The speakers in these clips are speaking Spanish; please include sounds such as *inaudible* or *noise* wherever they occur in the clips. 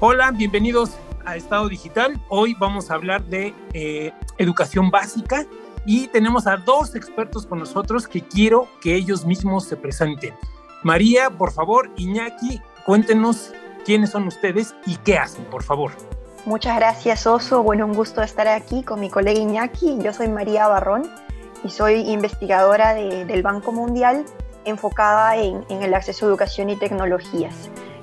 Hola, bienvenidos a Estado Digital. Hoy vamos a hablar de eh, educación básica y tenemos a dos expertos con nosotros que quiero que ellos mismos se presenten. María, por favor, Iñaki, cuéntenos quiénes son ustedes y qué hacen, por favor. Muchas gracias, Oso. Bueno, un gusto estar aquí con mi colega Iñaki. Yo soy María Barrón y soy investigadora del Banco Mundial enfocada en, en el acceso a educación y tecnologías.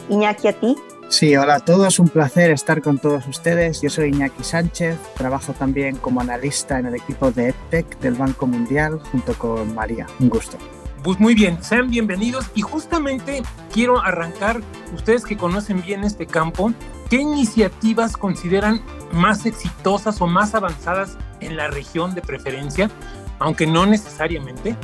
Iñaki, a ti. Sí, hola a todos, un placer estar con todos ustedes. Yo soy Iñaki Sánchez, trabajo también como analista en el equipo de EdTech del Banco Mundial junto con María. Un gusto. Pues muy bien, sean bienvenidos y justamente quiero arrancar, ustedes que conocen bien este campo, ¿qué iniciativas consideran más exitosas o más avanzadas en la región de preferencia, aunque no necesariamente,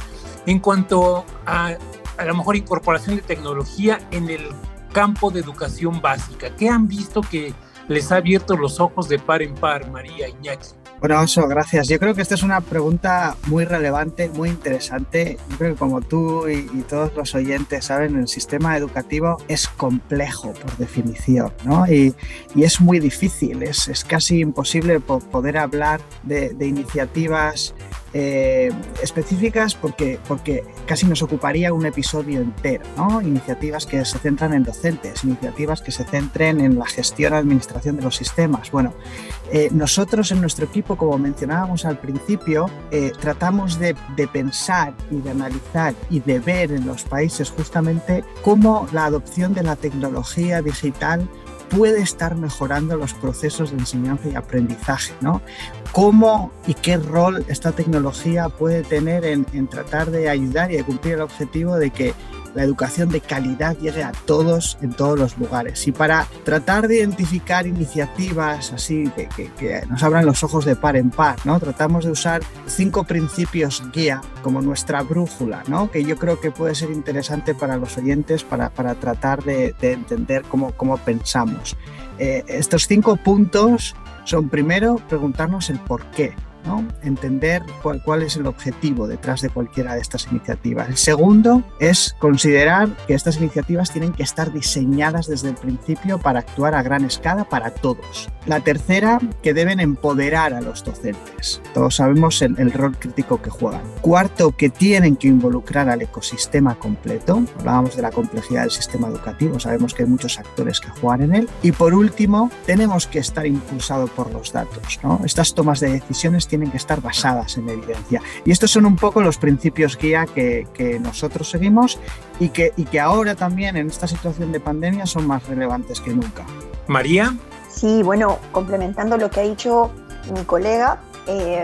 en cuanto a a lo mejor incorporación de tecnología en el campo de educación básica? ¿Qué han visto que les ha abierto los ojos de par en par, María Iñaki? Bueno, Oso, gracias. Yo creo que esta es una pregunta muy relevante, muy interesante. Yo creo que como tú y, todos los oyentes saben, el sistema educativo es complejo por definición, ¿no? Y, es muy difícil, es, es casi imposible poder hablar de, de iniciativas eh, específicas porque, porque casi nos ocuparía un episodio entero, ¿no? Iniciativas que se centran en docentes, iniciativas que se centren en la gestión, administración de los sistemas. Bueno, eh, nosotros en nuestro equipo, como mencionábamos al principio, eh, tratamos de, de pensar y de analizar y de ver en los países justamente cómo la adopción de la tecnología digital puede estar mejorando los procesos de enseñanza y aprendizaje, ¿no? ¿Cómo y qué rol esta tecnología puede tener en, en tratar de ayudar y de cumplir el objetivo de que la educación de calidad llegue a todos en todos los lugares. Y para tratar de identificar iniciativas así que, que, nos abran los ojos de par en par, ¿no? tratamos de usar cinco principios guía como nuestra brújula, ¿no? que yo creo que puede ser interesante para los oyentes para, para tratar de, de, entender cómo, cómo pensamos. Eh, estos cinco puntos son primero preguntarnos el por qué, entender cuál, es el objetivo detrás de cualquiera de estas iniciativas. El segundo es considerar que estas iniciativas tienen que estar diseñadas desde el principio para actuar a gran escala para todos. La tercera, que deben empoderar a los docentes. Todos sabemos el, rol crítico que juegan. Cuarto, que tienen que involucrar al ecosistema completo. Hablábamos de la complejidad del sistema educativo, sabemos que hay muchos actores que juegan en él. Y por último, tenemos que estar impulsados por los datos. ¿no? Estas tomas de decisiones tienen que estar basadas en evidencia. Y estos son un poco los principios guía que, que nosotros seguimos y que, y que ahora también en esta situación de pandemia son más relevantes que nunca. María. Sí, bueno, complementando lo que ha dicho mi colega, eh,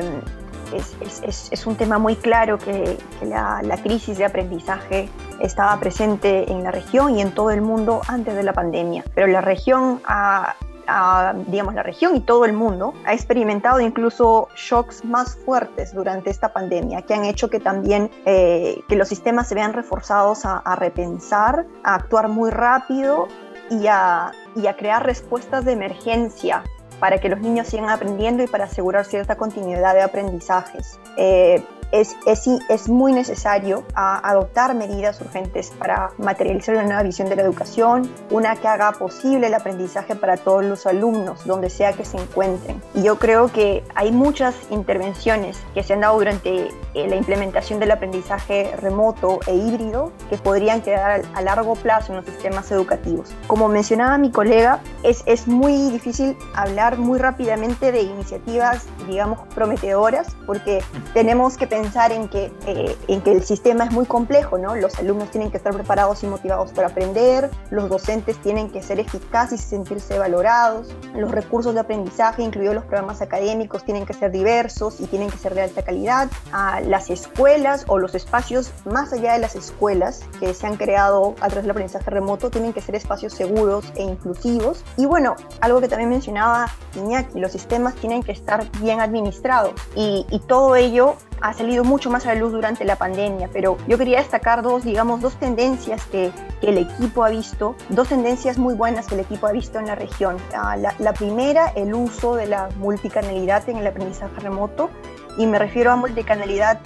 es, es, es, un tema muy claro que, que la, la, crisis de aprendizaje estaba presente en la región y en todo el mundo antes de la pandemia, pero la región ha a, digamos, la región y todo el mundo ha experimentado incluso shocks más fuertes durante esta pandemia que han hecho que también eh, que los sistemas se vean reforzados a, a, repensar, a actuar muy rápido y a, y a crear respuestas de emergencia para que los niños sigan aprendiendo y para asegurar cierta continuidad de aprendizajes. Eh, es, es, es, muy necesario a, adoptar medidas urgentes para materializar una nueva visión de la educación, una que haga posible el aprendizaje para todos los alumnos, donde sea que se encuentren. Y yo creo que hay muchas intervenciones que se han dado durante eh, la implementación del aprendizaje remoto e híbrido que podrían quedar a, a largo plazo en los sistemas educativos. Como mencionaba mi colega, es, es muy difícil hablar muy rápidamente de iniciativas, digamos, prometedoras, porque tenemos que pensar en que, eh, en que el sistema es muy complejo, ¿no? Los alumnos tienen que estar preparados y motivados para aprender, los docentes tienen que ser eficaces y sentirse valorados, los recursos de aprendizaje, incluidos los programas académicos, tienen que ser diversos y tienen que ser de alta calidad. A las escuelas o los espacios más allá de las escuelas que se han creado a través del aprendizaje remoto tienen que ser espacios seguros e inclusivos. Y bueno, algo que también mencionaba Iñaki, los sistemas tienen que estar bien administrados y, y todo ello ha salido mucho más a la luz durante la pandemia, pero yo quería destacar dos, digamos, dos tendencias que, que el equipo ha visto, dos tendencias muy buenas que el equipo ha visto en la región. Uh, la, la, primera, el uso de la multicanalidad en el aprendizaje remoto Y me refiero a multicanalidad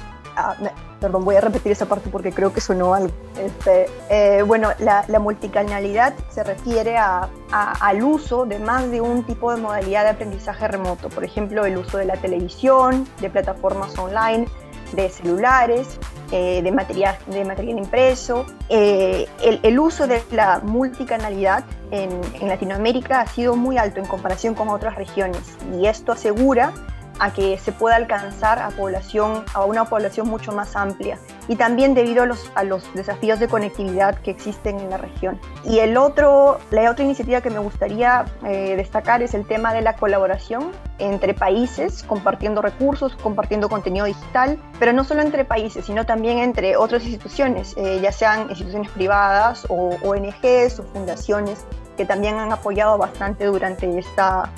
perdón, voy a repetir esa parte porque creo que sonó algo. Este, eh, bueno, la, multicanalidad se refiere a, al uso de más de un tipo de modalidad de aprendizaje remoto. Por ejemplo, el uso de la televisión, de plataformas online, de celulares, eh, de, material, de material impreso. Eh, el, el, uso de la multicanalidad en, en Latinoamérica ha sido muy alto en comparación con otras regiones y esto asegura a que se pueda alcanzar a, población, a una población mucho más amplia y también debido a los, a los desafíos de conectividad que existen en la región. Y el otro, la otra iniciativa que me gustaría eh, destacar es el tema de la colaboración entre países, compartiendo recursos, compartiendo contenido digital, pero no solo entre países, sino también entre otras instituciones, eh, ya sean instituciones privadas o ONGs o fundaciones que también han apoyado bastante durante esta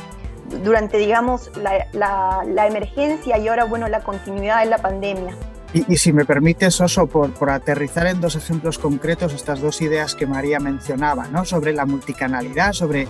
durante, digamos, la, emergencia y ahora, bueno, la continuidad de la pandemia. Y, si me permites, Oso, por, por, aterrizar en dos ejemplos concretos estas dos ideas que María mencionaba, ¿no? sobre la multicanalidad, sobre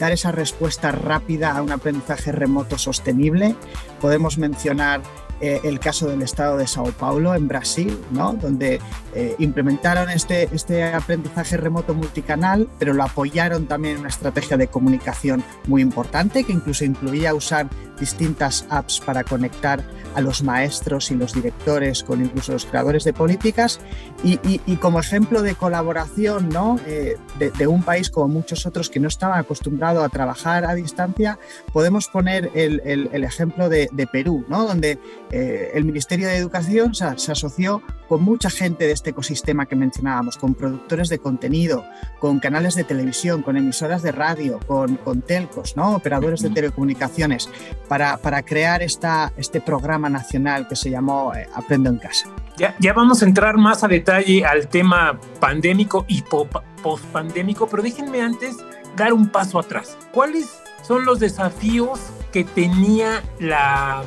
dar esa respuesta rápida a un aprendizaje remoto sostenible, podemos mencionar eh, el caso del estado de Sao Paulo, en Brasil, ¿no? donde eh, implementaron este, este aprendizaje remoto multicanal, pero lo apoyaron también en una estrategia de comunicación muy importante, que incluso incluía usar distintas apps para conectar a los maestros y los directores con incluso los creadores de políticas. Y, como ejemplo de colaboración ¿no? Eh, de, un país como muchos otros que no estaban acostumbrados a trabajar a distancia, podemos poner el, el, ejemplo de, de, Perú, ¿no? donde eh, el Ministerio de Educación se, asoció con mucha gente de este ecosistema que mencionábamos, con productores de contenido, con canales de televisión, con emisoras de radio, con, con telcos, ¿no? operadores de telecomunicaciones, para, para crear esta, este programa nacional que se llamó eh, Aprendo en Casa. Ya, ya, vamos a entrar más a detalle al tema pandémico y post-pandémico, pero déjenme antes dar un paso atrás. ¿Cuáles son los desafíos que tenía la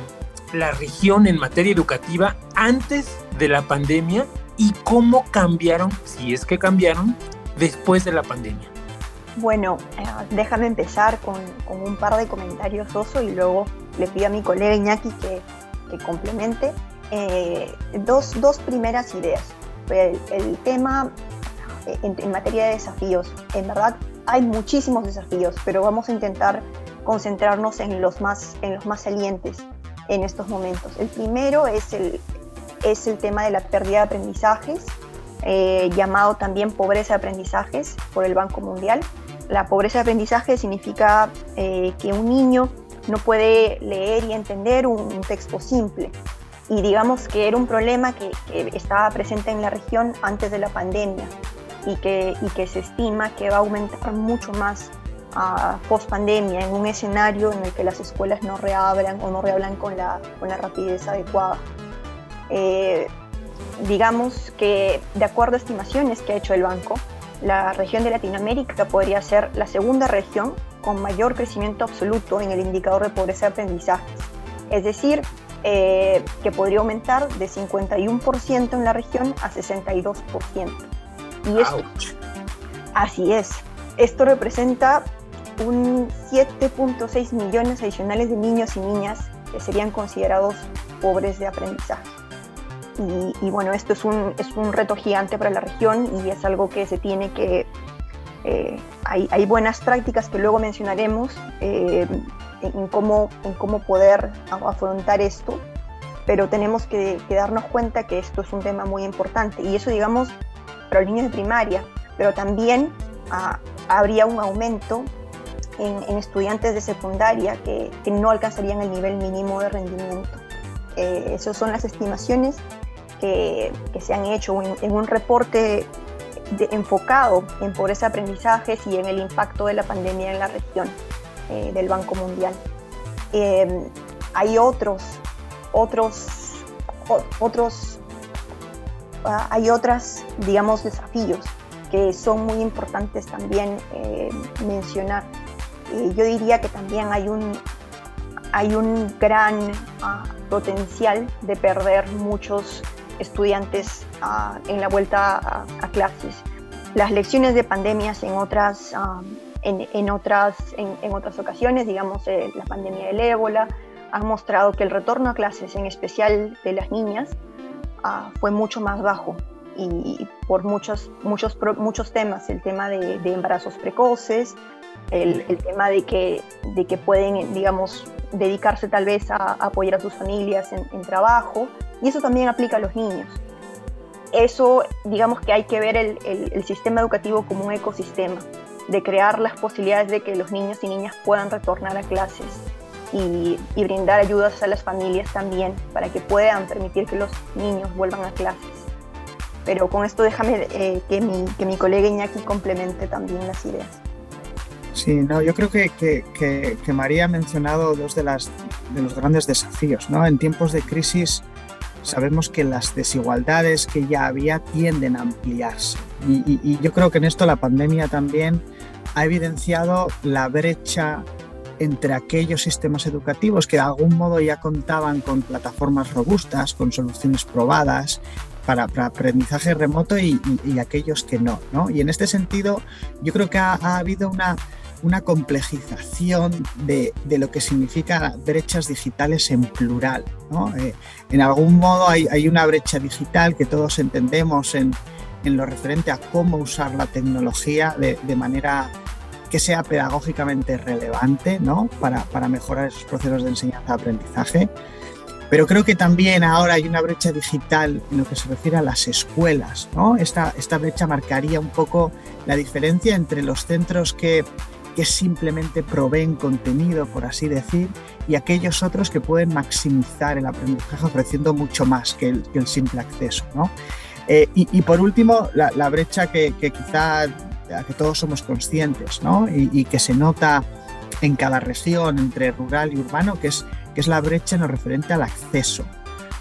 la región en materia educativa antes de la pandemia y cómo cambiaron, si es que cambiaron, después de la pandemia? Bueno, eh, déjame empezar con, un par de comentarios, Oso, y luego le pido a mi colega Iñaki que, complemente. Eh, dos, primeras ideas. El, tema eh, en, en, materia de desafíos. En verdad, hay muchísimos desafíos, pero vamos a intentar concentrarnos en los más, en los más salientes en estos momentos. El primero es el, es el tema de la pérdida de aprendizajes, eh, llamado también pobreza de aprendizajes por el Banco Mundial. La pobreza de aprendizaje significa eh, que un niño no puede leer y entender un, texto simple. Y digamos que era un problema que, estaba presente en la región antes de la pandemia y que, y que se estima que va a aumentar mucho más post pandemia, en un escenario en el que las escuelas no reabran o no reabran con la, con la rapidez adecuada. Eh, digamos que, de acuerdo a estimaciones que ha hecho el banco, la región de Latinoamérica podría ser la segunda región con mayor crecimiento absoluto en el indicador de pobreza de aprendizaje. Es decir, eh, que podría aumentar de 51% en la región a 62%. Y esto, así es. Esto representa un 7.6 millones adicionales de niños y niñas que serían considerados pobres de aprendizaje. Y, bueno, esto es un, es un, reto gigante para la región y es algo que se tiene que... Eh, hay, hay, buenas prácticas que luego mencionaremos eh, en, cómo, en cómo poder afrontar esto, pero tenemos que, darnos cuenta que esto es un tema muy importante y eso digamos para los niños de primaria, pero también ah, habría un aumento en, estudiantes de secundaria que, no alcanzarían el nivel mínimo de rendimiento. Eh, esas son las estimaciones que, se han hecho en, un reporte enfocado en pobreza de aprendizajes y en el impacto de la pandemia en la región eh, del Banco Mundial. Eh, hay otros, otros, otros, ah, hay otras, digamos, desafíos que son muy importantes también mencionar yo diría que también hay un, hay un gran ah, potencial de perder muchos estudiantes ah, en la vuelta a, clases. Las lecciones de pandemias en otras, ah, en, otras, en, otras ocasiones, digamos eh, la pandemia del ébola han mostrado que el retorno a clases, en especial de las niñas, ah, fue mucho más bajo y por muchos, muchos, muchos temas, el tema de, embarazos precoces, el, tema de que, de que pueden, digamos, dedicarse tal vez a, apoyar a sus familias en, trabajo, y eso también aplica a los niños. Eso, digamos que hay que ver el, sistema educativo como un ecosistema, de crear las posibilidades de que los niños y niñas puedan retornar a clases y, y brindar ayudas a las familias también para que puedan permitir que los niños vuelvan a clases. Pero con esto déjame eh, que, mi, que mi colega Iñaki complemente también las ideas. Sí, no, yo creo que, que, que, María ha mencionado dos de, las, de los grandes desafíos. ¿no? En tiempos de crisis sabemos que las desigualdades que ya había tienden a ampliarse. Y, yo creo que en esto la pandemia también ha evidenciado la brecha entre aquellos sistemas educativos que de algún modo ya contaban con plataformas robustas, con soluciones probadas para, aprendizaje remoto y, aquellos que no, no, Y en este sentido, yo creo que ha, habido una, una complejización de, de, lo que significa brechas digitales en plural. ¿no? Eh, en algún modo hay, hay, una brecha digital que todos entendemos en, en, lo referente a cómo usar la tecnología de, de manera que sea pedagógicamente relevante ¿no? para, para mejorar esos procesos de enseñanza-aprendizaje. Pero creo que también ahora hay una brecha digital en lo que se refiere a las escuelas. ¿no? Esta, esta brecha marcaría un poco la diferencia entre los centros que, que simplemente proveen contenido, por así decir, y aquellos otros que pueden maximizar el aprendizaje ofreciendo mucho más que el, simple acceso. ¿no? Eh, y, por último, la, brecha que, quizá que todos somos conscientes ¿no? y, que se nota en cada región entre rural y urbano, que es, que es la brecha en referente al acceso.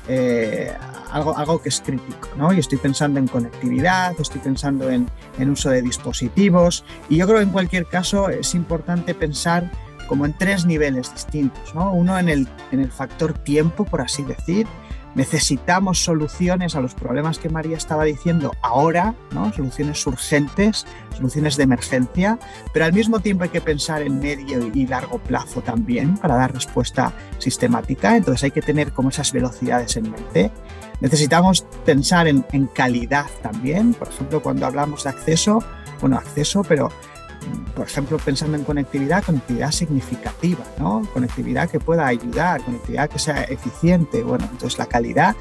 Eh, algo, algo que es crítico, ¿no? Y estoy pensando en conectividad, estoy pensando en, en, uso de dispositivos y yo creo que en cualquier caso es importante pensar como en tres niveles distintos, ¿no? Uno en el, en el factor tiempo, por así decir, necesitamos soluciones a los problemas que María estaba diciendo ahora, ¿no? soluciones urgentes, soluciones de emergencia, pero al mismo tiempo hay que pensar en medio y largo plazo también para dar respuesta sistemática, entonces hay que tener como esas velocidades en mente. Necesitamos pensar en, en calidad también, por ejemplo, cuando hablamos de acceso, bueno, acceso, pero por ejemplo, pensando en conectividad, conectividad significativa, ¿no? Conectividad que pueda ayudar, conectividad que sea eficiente, bueno, entonces la calidad.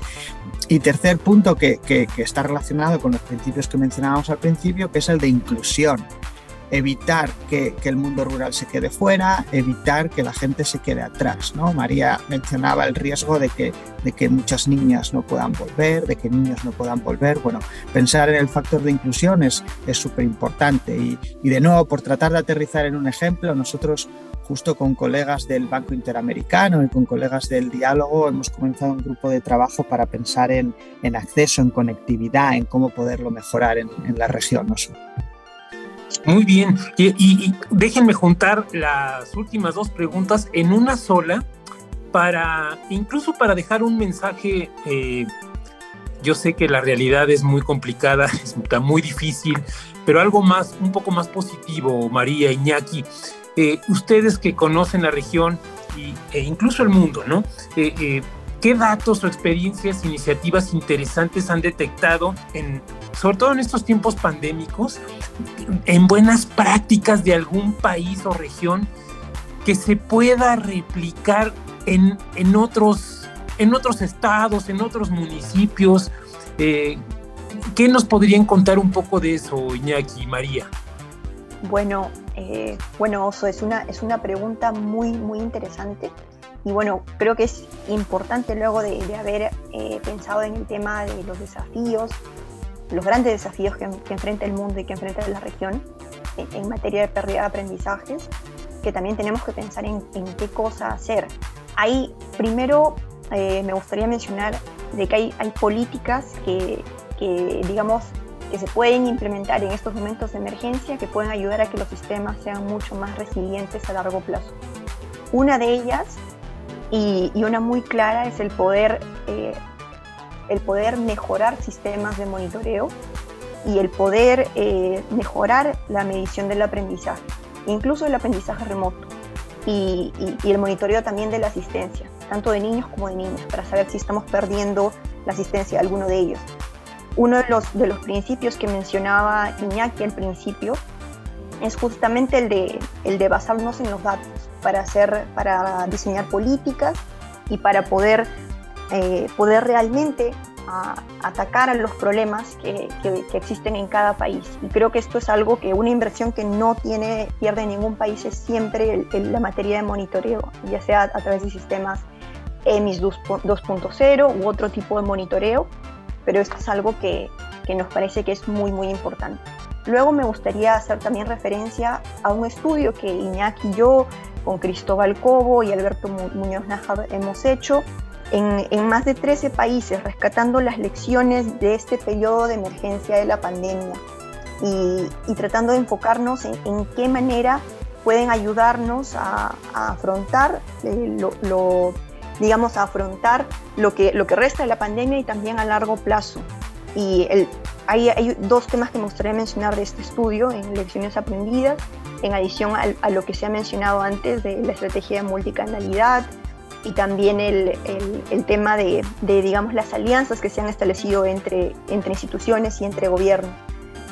Y tercer punto que, que, que está relacionado con los principios que mencionábamos al principio, que es el de inclusión evitar que, el mundo rural se quede fuera, evitar que la gente se quede atrás. ¿no? María mencionaba el riesgo de que, de que muchas niñas no puedan volver, de que niños no puedan volver. Bueno, pensar en el factor de inclusión es súper importante. Y, y de nuevo, por tratar de aterrizar en un ejemplo, nosotros justo con colegas del Banco Interamericano y con colegas del diálogo hemos comenzado un grupo de trabajo para pensar en, en acceso, en conectividad, en cómo poderlo mejorar en, en la región. Muy bien, y, déjenme juntar las últimas dos preguntas en una sola para, incluso para dejar un mensaje, eh, yo sé que la realidad es muy complicada, *laughs* es muy difícil, pero algo más, un poco más positivo, María, Iñaki, eh, ustedes que conocen la región e incluso el mundo, ¿no? Eh, ¿Qué datos o experiencias, iniciativas interesantes han detectado, en, sobre todo en estos tiempos pandémicos, en buenas prácticas de algún país o región que se pueda replicar en, en, otros, en otros estados, en otros municipios? Eh, ¿Qué nos podrían contar un poco de eso, Iñaki y María? Bueno, eh, bueno, Oso, es una, es una pregunta muy, muy interesante y bueno, creo que es importante luego de, haber eh, pensado en el tema de los desafíos, los grandes desafíos que, enfrenta el mundo y que enfrenta la región en, materia de pérdida de aprendizajes, que también tenemos que pensar en, qué cosa hacer. Ahí, primero, eh, me gustaría mencionar de que hay, políticas que, que, digamos, que se pueden implementar en estos momentos de emergencia que pueden ayudar a que los sistemas sean mucho más resilientes a largo plazo. Una de ellas y, una muy clara es el poder, eh, el poder mejorar sistemas de monitoreo y el poder eh, mejorar la medición del aprendizaje, incluso el aprendizaje remoto y, el monitoreo también de la asistencia. tanto de niños como de niñas, para saber si estamos perdiendo la asistencia de alguno de ellos. Uno de los, de los principios que mencionaba Iñaki al principio es justamente el de, el de basarnos en los datos para, hacer, para diseñar políticas y para poder, eh, poder realmente atacar a los problemas que, que, existen en cada país. Y creo que esto es algo que una inversión que no tiene, pierde ningún país es siempre la materia de monitoreo, ya sea a través de sistemas EMIS 2.0 u otro tipo de monitoreo, pero esto es algo que, que nos parece que es muy, muy importante. Luego me gustaría hacer también referencia a un estudio que Iñaki y yo, con Cristóbal Cobo y Alberto Muñoz Nájar hemos hecho en, en, más de 13 países, rescatando las lecciones de este periodo de emergencia de la pandemia y, y tratando de enfocarnos en, en, qué manera pueden ayudarnos a, a afrontar eh, lo, lo, digamos, a afrontar lo que, lo que resta de la pandemia y también a largo plazo. Y el, hay, hay, dos temas que me gustaría mencionar de este estudio en lecciones aprendidas, en adición a, a lo que se ha mencionado antes de la estrategia de multicanalidad y también el, el, tema de, de, digamos, las alianzas que se han establecido entre, entre instituciones y entre gobiernos.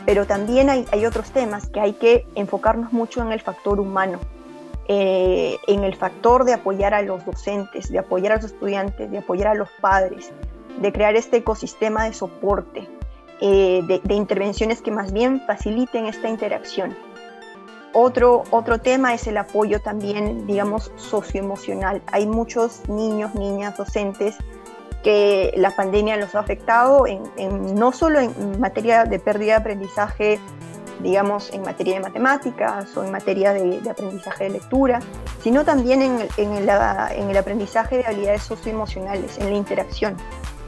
Pero también hay, hay otros temas que hay que enfocarnos mucho en el factor humano, eh, en el factor de apoyar a los docentes, de apoyar a los estudiantes, de apoyar a los padres, de crear este ecosistema de soporte, eh, de, intervenciones que más bien faciliten esta interacción. Otro, otro tema es el apoyo también, digamos, socioemocional. Hay muchos niños, niñas, docentes que la pandemia los ha afectado en, no solo en materia de pérdida de aprendizaje digamos, en materia de matemáticas o en materia de, aprendizaje de lectura, sino también en, en, en, el aprendizaje de habilidades socioemocionales, en la interacción,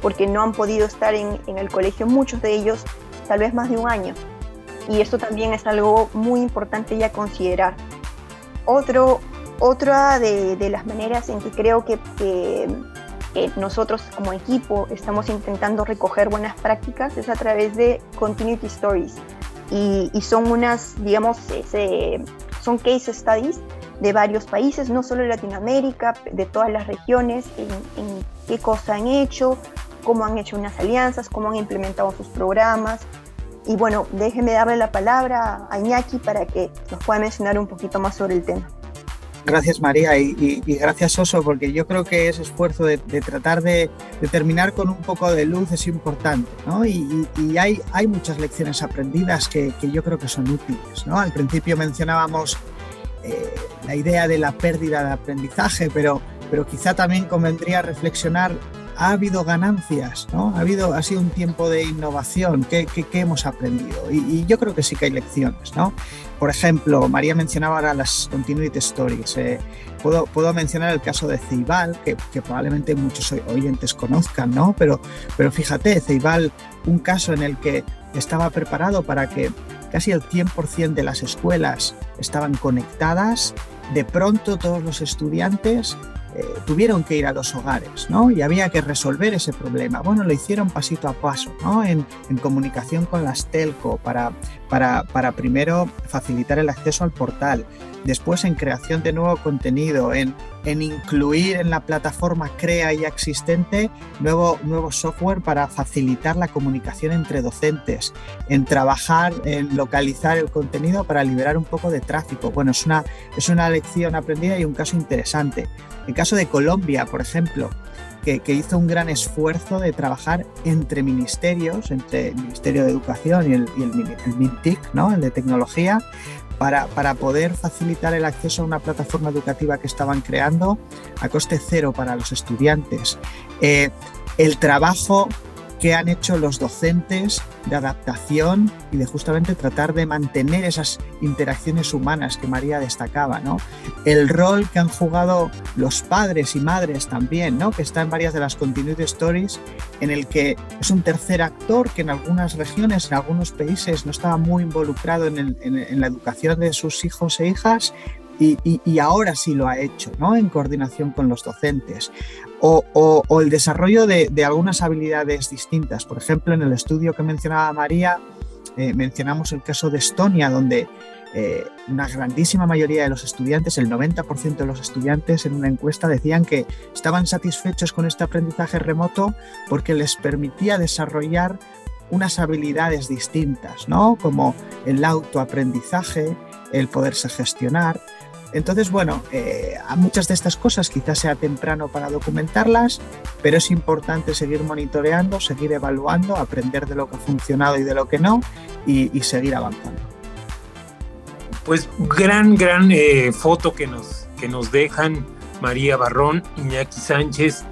porque no han podido estar en, el colegio muchos de ellos tal vez más de un año. Y esto también es algo muy importante ya considerar. Otro, otra de, de las maneras en que creo que, que nosotros como equipo estamos intentando recoger buenas prácticas es a través de Continuity Stories y, son unas, digamos, ese, son case studies de varios países, no solo de Latinoamérica, de todas las regiones, en, en qué cosa han hecho, cómo han hecho unas alianzas, cómo han implementado sus programas. Y bueno, déjeme darle la palabra a Iñaki para que nos pueda mencionar un poquito más sobre el tema. Gracias María y, gracias Oso, porque yo creo que ese esfuerzo de, tratar de, terminar con un poco de luz es importante, ¿no? Y, y hay, hay, muchas lecciones aprendidas que, que, yo creo que son útiles, ¿no? Al principio mencionábamos eh, la idea de la pérdida de aprendizaje, pero, pero quizá también convendría reflexionar ha habido ganancias, ¿no? Ha, habido, ha sido un tiempo de innovación, ¿qué, qué, qué hemos aprendido? Y, y, yo creo que sí que hay lecciones, ¿no? Por ejemplo, María mencionaba ahora las Continuity Stories. Eh, puedo, puedo, mencionar el caso de Ceibal, que, que, probablemente muchos oyentes conozcan, ¿no? Pero, pero fíjate, Ceibal, un caso en el que estaba preparado para que casi el 100% de las escuelas estaban conectadas, de pronto todos los estudiantes eh, tuvieron que ir a los hogares, ¿no? Y había que resolver ese problema. Bueno, lo hicieron pasito a paso, ¿no? En, comunicación con las telco para, para, para, primero facilitar el acceso al portal, después en creación de nuevo contenido, en, en incluir en la plataforma Crea ya existente nuevo, nuevo software para facilitar la comunicación entre docentes, en trabajar, en localizar el contenido para liberar un poco de tráfico. Bueno, es una, es una lección aprendida y un caso interesante. El caso de Colombia, por ejemplo, que, que, hizo un gran esfuerzo de trabajar entre ministerios, entre el Ministerio de Educación y el, y el, el MINTIC, ¿no? el de Tecnología, para, poder facilitar el acceso a una plataforma educativa que estaban creando a coste cero para los estudiantes. Eh, el trabajo que han hecho los docentes de adaptación y de justamente tratar de mantener esas interacciones humanas que María destacaba, ¿no? El rol que han jugado los padres y madres también, ¿no? Que está en varias de las continuity stories, en el que es un tercer actor que en algunas regiones, en algunos países, no estaba muy involucrado en, la educación de sus hijos e hijas, y, y, ahora sí lo ha hecho, ¿no? En coordinación con los docentes. O, el desarrollo de, de, algunas habilidades distintas. Por ejemplo, en el estudio que mencionaba María, eh, mencionamos el caso de Estonia, donde eh, una grandísima mayoría de los estudiantes, el 90% de los estudiantes en una encuesta decían que estaban satisfechos con este aprendizaje remoto porque les permitía desarrollar unas habilidades distintas, ¿no? Como el autoaprendizaje, el poderse gestionar. Entonces, bueno, eh, a muchas de estas cosas quizás sea temprano para documentarlas, pero es importante seguir monitoreando, seguir evaluando, aprender de lo que ha funcionado y de lo que no y, seguir avanzando. Pues gran, gran eh, foto que nos, que nos dejan María Barrón, Iñaki Sánchez,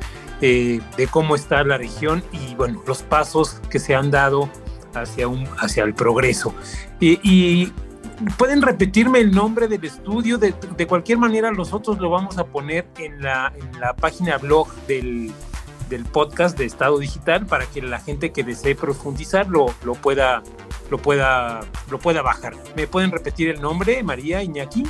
eh, de cómo está la región y bueno, los pasos que se han dado hacia, un, hacia el progreso. y pueden repetirme el nombre del estudio. De, cualquier manera, nosotros lo vamos a poner en la, en la página blog del, podcast de Estado Digital para que la gente que desee profundizar lo, lo, pueda, lo, pueda, lo pueda bajar. ¿Me pueden repetir el nombre, María Iñaki?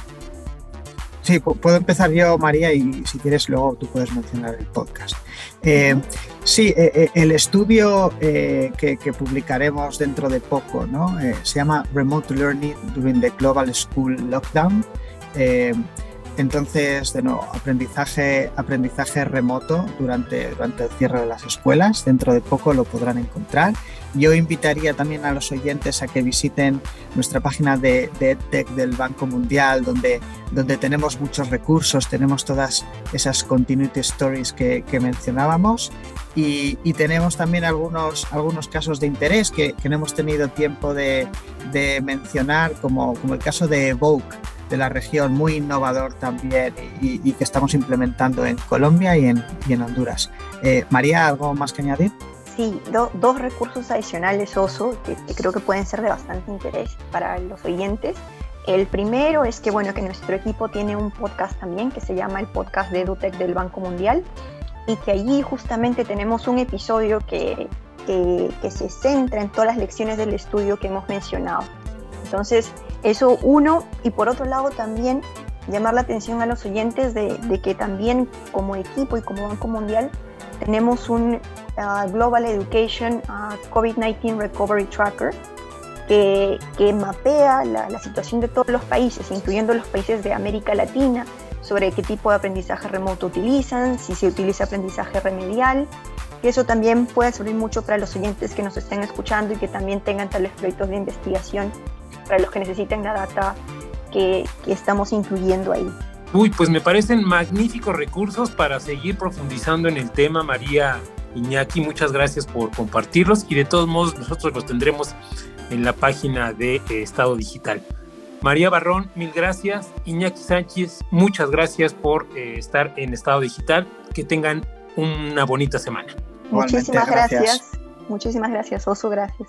Sí, puedo empezar yo, María, y si quieres luego tú puedes mencionar el podcast. Eh, sí, eh, eh, el estudio que, publicaremos dentro de poco ¿no? se llama Remote Learning During the Global School Lockdown. Entonces, de nuevo, aprendizaje, aprendizaje remoto durante, durante el cierre de las escuelas. Dentro de poco lo podrán encontrar. Yo invitaría también a los oyentes a que visiten nuestra página de, de EdTech del Banco Mundial, donde, donde tenemos muchos recursos, tenemos todas esas continuity stories que, mencionábamos y, tenemos también algunos, algunos casos de interés que, no hemos tenido tiempo de, mencionar, como, como el caso de Evoke de la región, muy innovador también y, que estamos implementando en Colombia y en, en Honduras. Eh, María, ¿algo más que añadir? Sí, dos recursos adicionales, Oso, que, creo que pueden ser de bastante interés para los oyentes. El primero es que, bueno, que nuestro equipo tiene un podcast también que se llama el podcast de EduTech del Banco Mundial y que allí justamente tenemos un episodio que, que, que se centra en todas las lecciones del estudio que hemos mencionado. Entonces, eso uno, y por otro lado también llamar la atención a los oyentes de, que también como equipo y como Banco Mundial tenemos un uh, Global Education uh, COVID-19 Recovery Tracker que, que mapea la, la, situación de todos los países, incluyendo los países de América Latina, sobre qué tipo de aprendizaje remoto utilizan, si se utiliza aprendizaje remedial, que eso también puede servir mucho para los oyentes que nos estén escuchando y que también tengan tales proyectos de investigación para los que necesiten la data que, estamos incluyendo ahí. Uy, pues me parecen magníficos recursos para seguir profundizando en el tema, María Iñaki. Muchas gracias por compartirlos y de todos modos nosotros los tendremos en la página de eh, Estado Digital. María Barrón, mil gracias. Iñaki Sánchez, muchas gracias por eh, estar en Estado Digital. Que tengan una bonita semana. Muchísimas gracias. gracias. Muchísimas gracias, Oso, gracias.